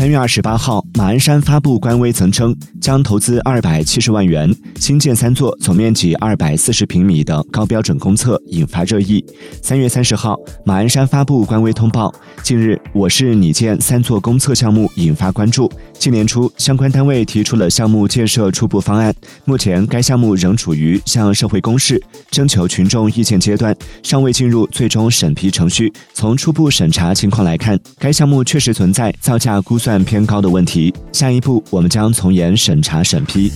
三月二十八号，马鞍山发布官微曾称，将投资二百七十万元新建三座总面积二百四十平米的高标准公厕，引发热议。三月三十号，马鞍山发布官微通报，近日我市拟建三座公厕项目引发关注。今年初，相关单位提出了项目建设初步方案，目前该项目仍处于向社会公示、征求群众意见阶段，尚未进入最终审批程序。从初步审查情况来看，该项目确实存在造价估算但偏高的问题。下一步，我们将从严审查审批。